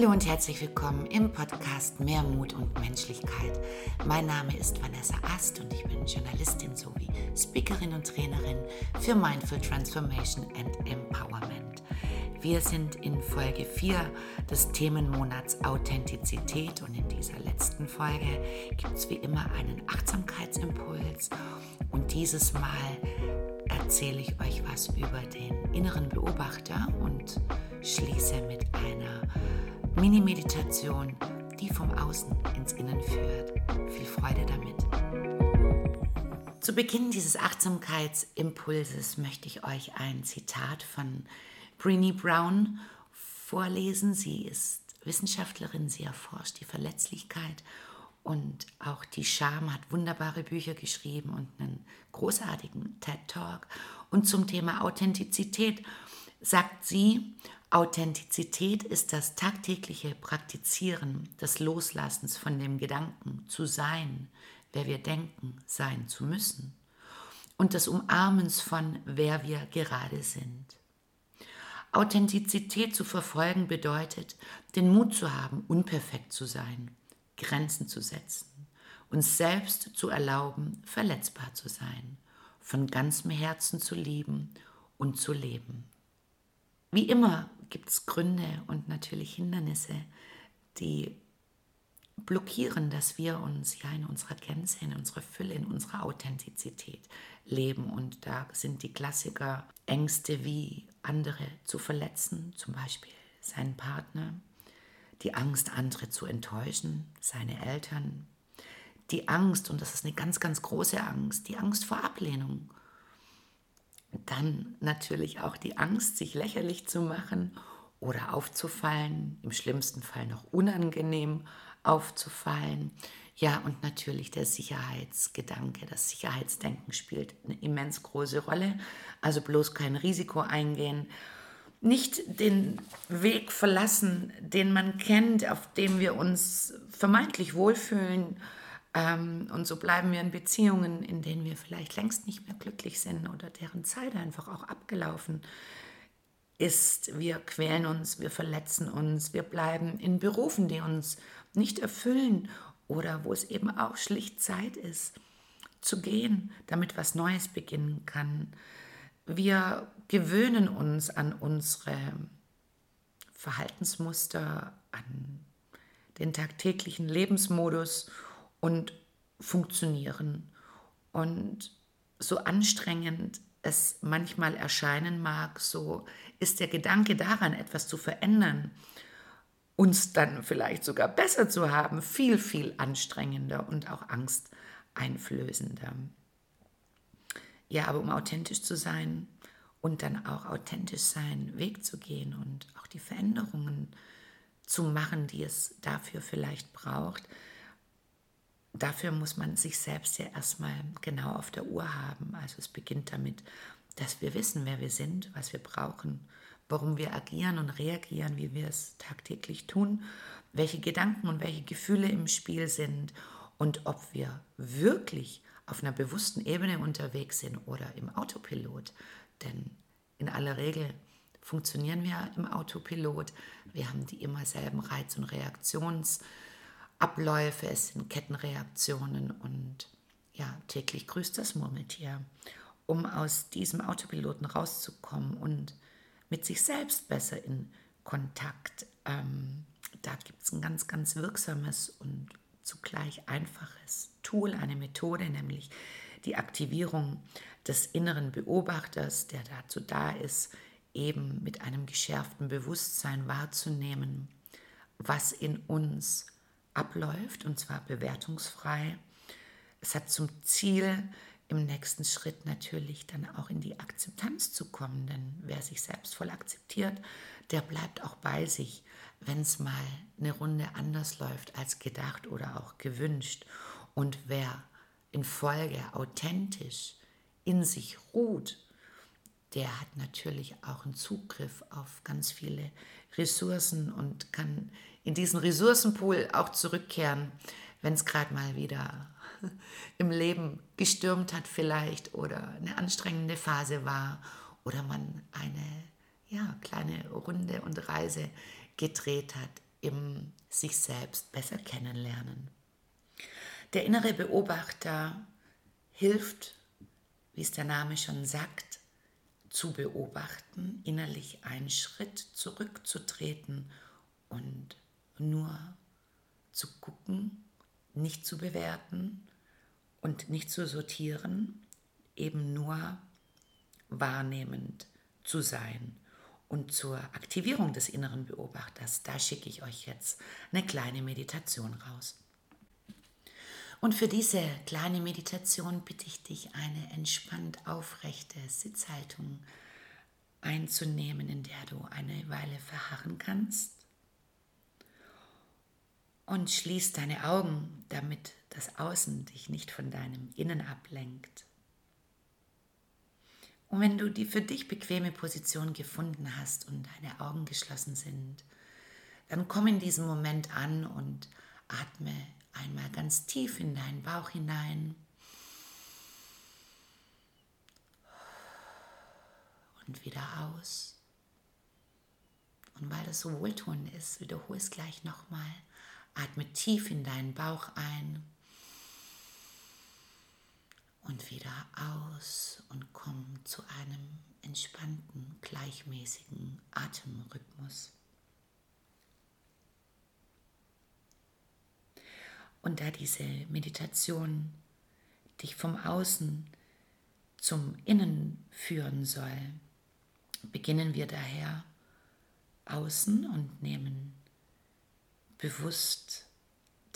Hallo und herzlich willkommen im Podcast Mehr Mut und Menschlichkeit. Mein Name ist Vanessa Ast und ich bin Journalistin sowie Speakerin und Trainerin für Mindful Transformation and Empowerment. Wir sind in Folge 4 des Themenmonats Authentizität und in dieser letzten Folge gibt es wie immer einen Achtsamkeitsimpuls und dieses Mal erzähle ich euch was über den inneren Beobachter Mini-Meditation, die vom Außen ins Innen führt. Viel Freude damit. Zu Beginn dieses Achtsamkeitsimpulses möchte ich euch ein Zitat von Brené Brown vorlesen. Sie ist Wissenschaftlerin, sie erforscht die Verletzlichkeit und auch die Scham hat wunderbare Bücher geschrieben und einen großartigen TED Talk. Und zum Thema Authentizität sagt sie, Authentizität ist das tagtägliche Praktizieren des Loslassens von dem Gedanken zu sein, wer wir denken, sein zu müssen und des Umarmens von wer wir gerade sind. Authentizität zu verfolgen bedeutet, den Mut zu haben, unperfekt zu sein, Grenzen zu setzen, uns selbst zu erlauben, verletzbar zu sein, von ganzem Herzen zu lieben und zu leben. Wie immer gibt es Gründe und natürlich Hindernisse, die blockieren, dass wir uns ja in unserer Gänze, in unserer Fülle, in unserer Authentizität leben. Und da sind die Klassiker Ängste wie andere zu verletzen, zum Beispiel seinen Partner, die Angst, andere zu enttäuschen, seine Eltern, die Angst, und das ist eine ganz, ganz große Angst, die Angst vor Ablehnung dann natürlich auch die Angst, sich lächerlich zu machen oder aufzufallen, im schlimmsten Fall noch unangenehm aufzufallen. Ja, und natürlich der Sicherheitsgedanke, das Sicherheitsdenken spielt eine immens große Rolle. Also bloß kein Risiko eingehen, nicht den Weg verlassen, den man kennt, auf dem wir uns vermeintlich wohlfühlen und so bleiben wir in Beziehungen, in denen wir vielleicht längst nicht mehr glücklich sind oder deren Zeit einfach auch abgelaufen ist. Wir quälen uns, wir verletzen uns, wir bleiben in Berufen, die uns nicht erfüllen oder wo es eben auch schlicht Zeit ist, zu gehen, damit was Neues beginnen kann. Wir gewöhnen uns an unsere Verhaltensmuster, an den tagtäglichen Lebensmodus und funktionieren. Und so anstrengend es manchmal erscheinen mag, so ist der Gedanke daran, etwas zu verändern, uns dann vielleicht sogar besser zu haben, viel, viel anstrengender und auch angsteinflößender. Ja, aber um authentisch zu sein und dann auch authentisch seinen Weg zu gehen und auch die Veränderungen zu machen, die es dafür vielleicht braucht, dafür muss man sich selbst ja erstmal genau auf der Uhr haben. Also es beginnt damit, dass wir wissen, wer wir sind, was wir brauchen, warum wir agieren und reagieren, wie wir es tagtäglich tun, welche Gedanken und welche Gefühle im Spiel sind und ob wir wirklich auf einer bewussten Ebene unterwegs sind oder im Autopilot. Denn in aller Regel funktionieren wir im Autopilot. Wir haben die immer selben Reiz- und Reaktions- Abläufe, es sind Kettenreaktionen und ja, täglich grüßt das Murmeltier. Um aus diesem Autopiloten rauszukommen und mit sich selbst besser in Kontakt, ähm, da gibt es ein ganz, ganz wirksames und zugleich einfaches Tool, eine Methode, nämlich die Aktivierung des inneren Beobachters, der dazu da ist, eben mit einem geschärften Bewusstsein wahrzunehmen, was in uns abläuft, und zwar bewertungsfrei. Es hat zum Ziel, im nächsten Schritt natürlich dann auch in die Akzeptanz zu kommen, denn wer sich selbst voll akzeptiert, der bleibt auch bei sich, wenn es mal eine Runde anders läuft als gedacht oder auch gewünscht. Und wer in Folge authentisch in sich ruht, der hat natürlich auch einen Zugriff auf ganz viele Ressourcen und kann in diesen Ressourcenpool auch zurückkehren, wenn es gerade mal wieder im Leben gestürmt hat vielleicht oder eine anstrengende Phase war oder man eine ja, kleine Runde und Reise gedreht hat eben sich selbst besser kennenlernen. Der innere Beobachter hilft, wie es der Name schon sagt, zu beobachten, innerlich einen Schritt zurückzutreten und nur zu gucken, nicht zu bewerten und nicht zu sortieren, eben nur wahrnehmend zu sein. Und zur Aktivierung des inneren Beobachters, da schicke ich euch jetzt eine kleine Meditation raus. Und für diese kleine Meditation bitte ich dich, eine entspannt aufrechte Sitzhaltung einzunehmen, in der du eine Weile verharren kannst. Und schließ deine Augen, damit das Außen dich nicht von deinem Innen ablenkt. Und wenn du die für dich bequeme Position gefunden hast und deine Augen geschlossen sind, dann komm in diesem Moment an und atme einmal ganz tief in deinen Bauch hinein. Und wieder aus. Und weil das so wohltuend ist, wiederhole es gleich nochmal. Atme tief in deinen Bauch ein und wieder aus und komm zu einem entspannten, gleichmäßigen Atemrhythmus. Und da diese Meditation dich vom Außen zum Innen führen soll, beginnen wir daher außen und nehmen bewusst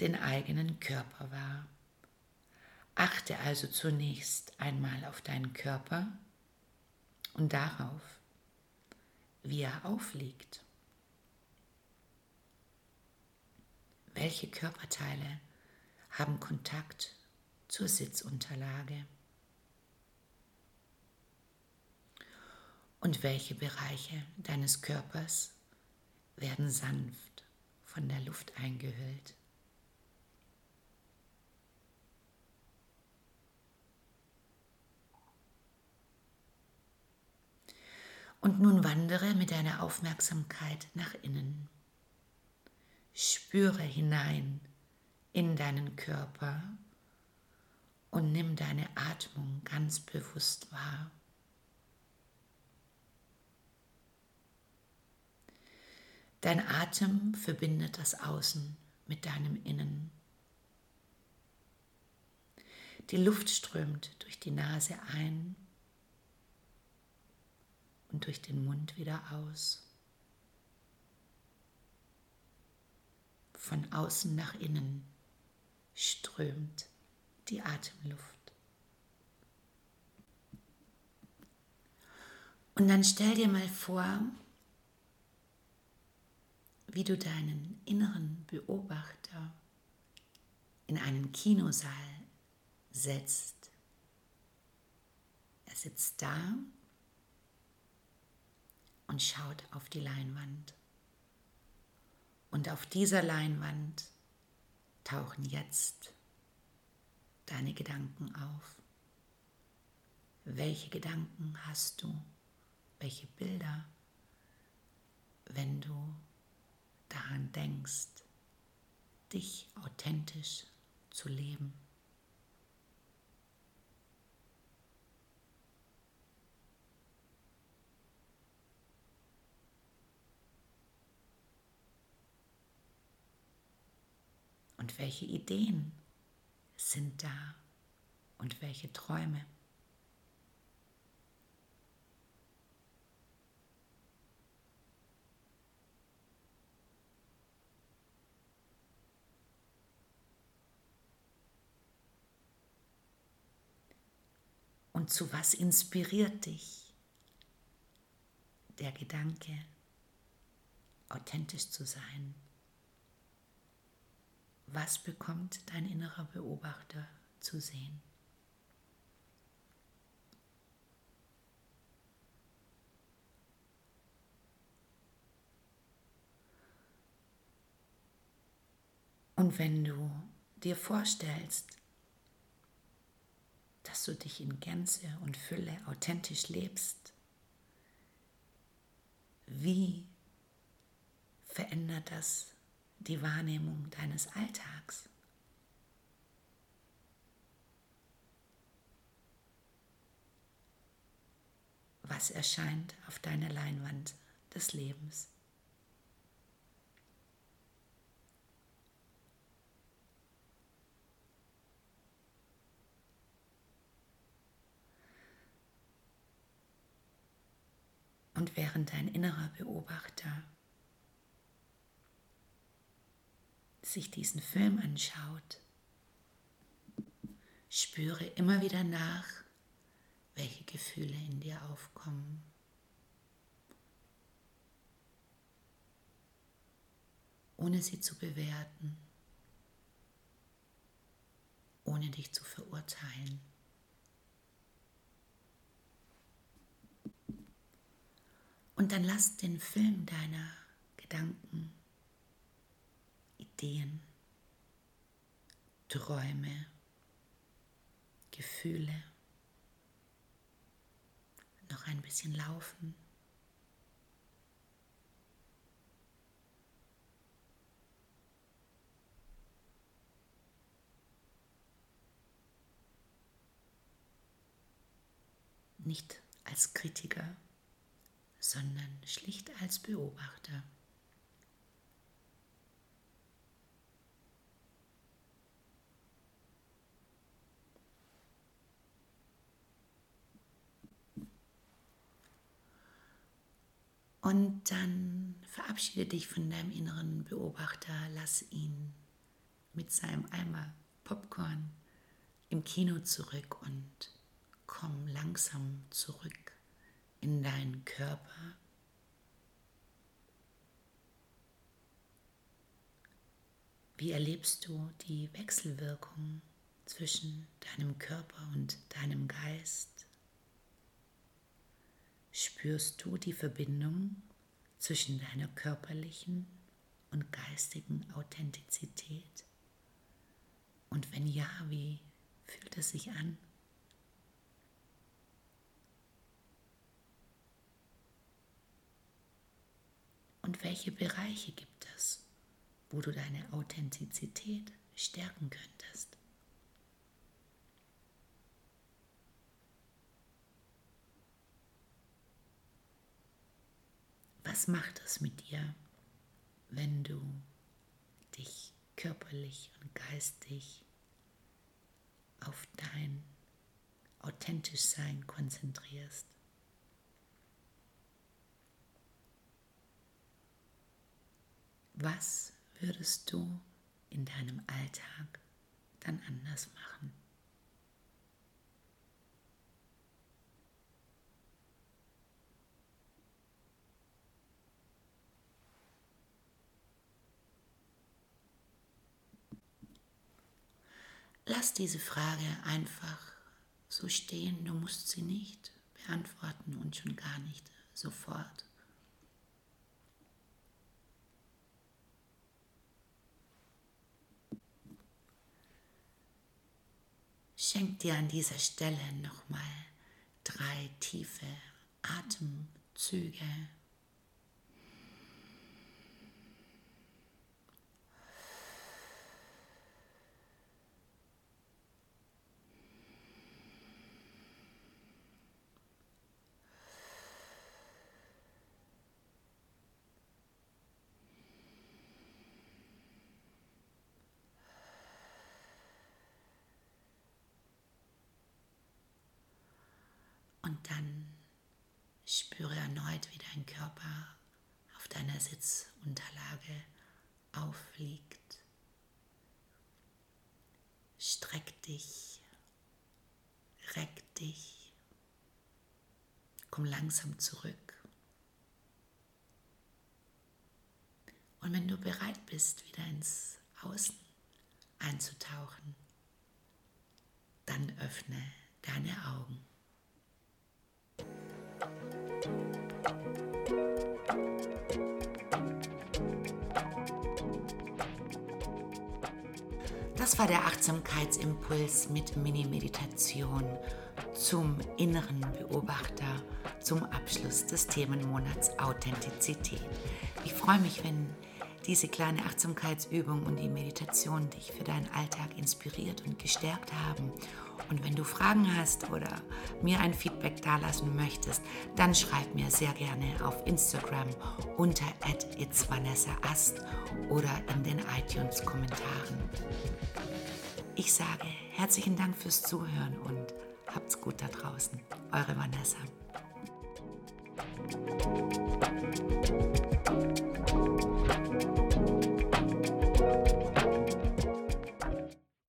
den eigenen Körper wahr. Achte also zunächst einmal auf deinen Körper und darauf, wie er aufliegt. Welche Körperteile haben Kontakt zur Sitzunterlage? Und welche Bereiche deines Körpers werden sanft von der Luft eingehüllt? Und nun wandere mit deiner Aufmerksamkeit nach innen. Spüre hinein in deinen Körper und nimm deine Atmung ganz bewusst wahr. Dein Atem verbindet das Außen mit deinem Innen. Die Luft strömt durch die Nase ein und durch den Mund wieder aus. Von außen nach innen strömt die Atemluft. Und dann stell dir mal vor, wie du deinen inneren Beobachter in einen Kinosaal setzt. Er sitzt da und schaut auf die Leinwand. Und auf dieser Leinwand tauchen jetzt deine Gedanken auf. Welche Gedanken hast du? Welche Bilder, wenn du denkst, dich authentisch zu leben? Und welche Ideen sind da und welche Träume? Und zu was inspiriert dich der Gedanke, authentisch zu sein? Was bekommt dein innerer Beobachter zu sehen? Und wenn du dir vorstellst, dass du dich in Gänze und Fülle authentisch lebst, wie verändert das die Wahrnehmung deines Alltags. Was erscheint auf deiner Leinwand des Lebens? Und während dein innerer Beobachter sich diesen Film anschaut, spüre immer wieder nach, welche Gefühle in dir aufkommen. ohne sie zu bewerten, ohne dich zu verurteilen. Und dann lass den Film deiner Gedanken, Ideen, Träume, Gefühle noch ein bisschen laufen. Nicht als Kritiker, sondern schlicht als Beobachter. Und dann verabschiede dich von deinem inneren Beobachter, lass ihn mit seinem Eimer Popcorn im Kino zurück und komm langsam zurück in deinen Körper. Wie erlebst du die Wechselwirkung zwischen deinem Körper und deinem Geist? Spürst du die Verbindung zwischen deiner körperlichen und geistigen Authentizität? Und wenn ja, wie fühlt es sich an? Und welche Bereiche gibt es, wo du deine Authentizität stärken könntest? Was macht es mit dir, wenn du dich körperlich und geistig auf dein authentisch Sein konzentrierst? Was würdest du in deinem Alltag dann anders machen? Lass diese Frage einfach so stehen, du musst sie nicht beantworten und schon gar nicht sofort. Schenk dir an dieser Stelle nochmal drei tiefe Atemzüge. Und dann spüre erneut, wie dein Körper auf deiner Sitzunterlage aufliegt. Streck dich, reck dich, komm langsam zurück. Und wenn du bereit bist, wieder ins Außen einzutauchen, dann öffne deine Augen. Das war der Achtsamkeitsimpuls mit Mini-Meditation zum inneren Beobachter zum Abschluss des Themenmonats Authentizität. Ich freue mich, wenn diese kleine Achtsamkeitsübung und die Meditation dich für deinen Alltag inspiriert und gestärkt haben. Und wenn du Fragen hast oder mir ein Feedback dalassen möchtest, dann schreib mir sehr gerne auf Instagram unter @itsvanessaast oder in den iTunes-Kommentaren. Ich sage herzlichen Dank fürs Zuhören und habt's gut da draußen. Eure Vanessa.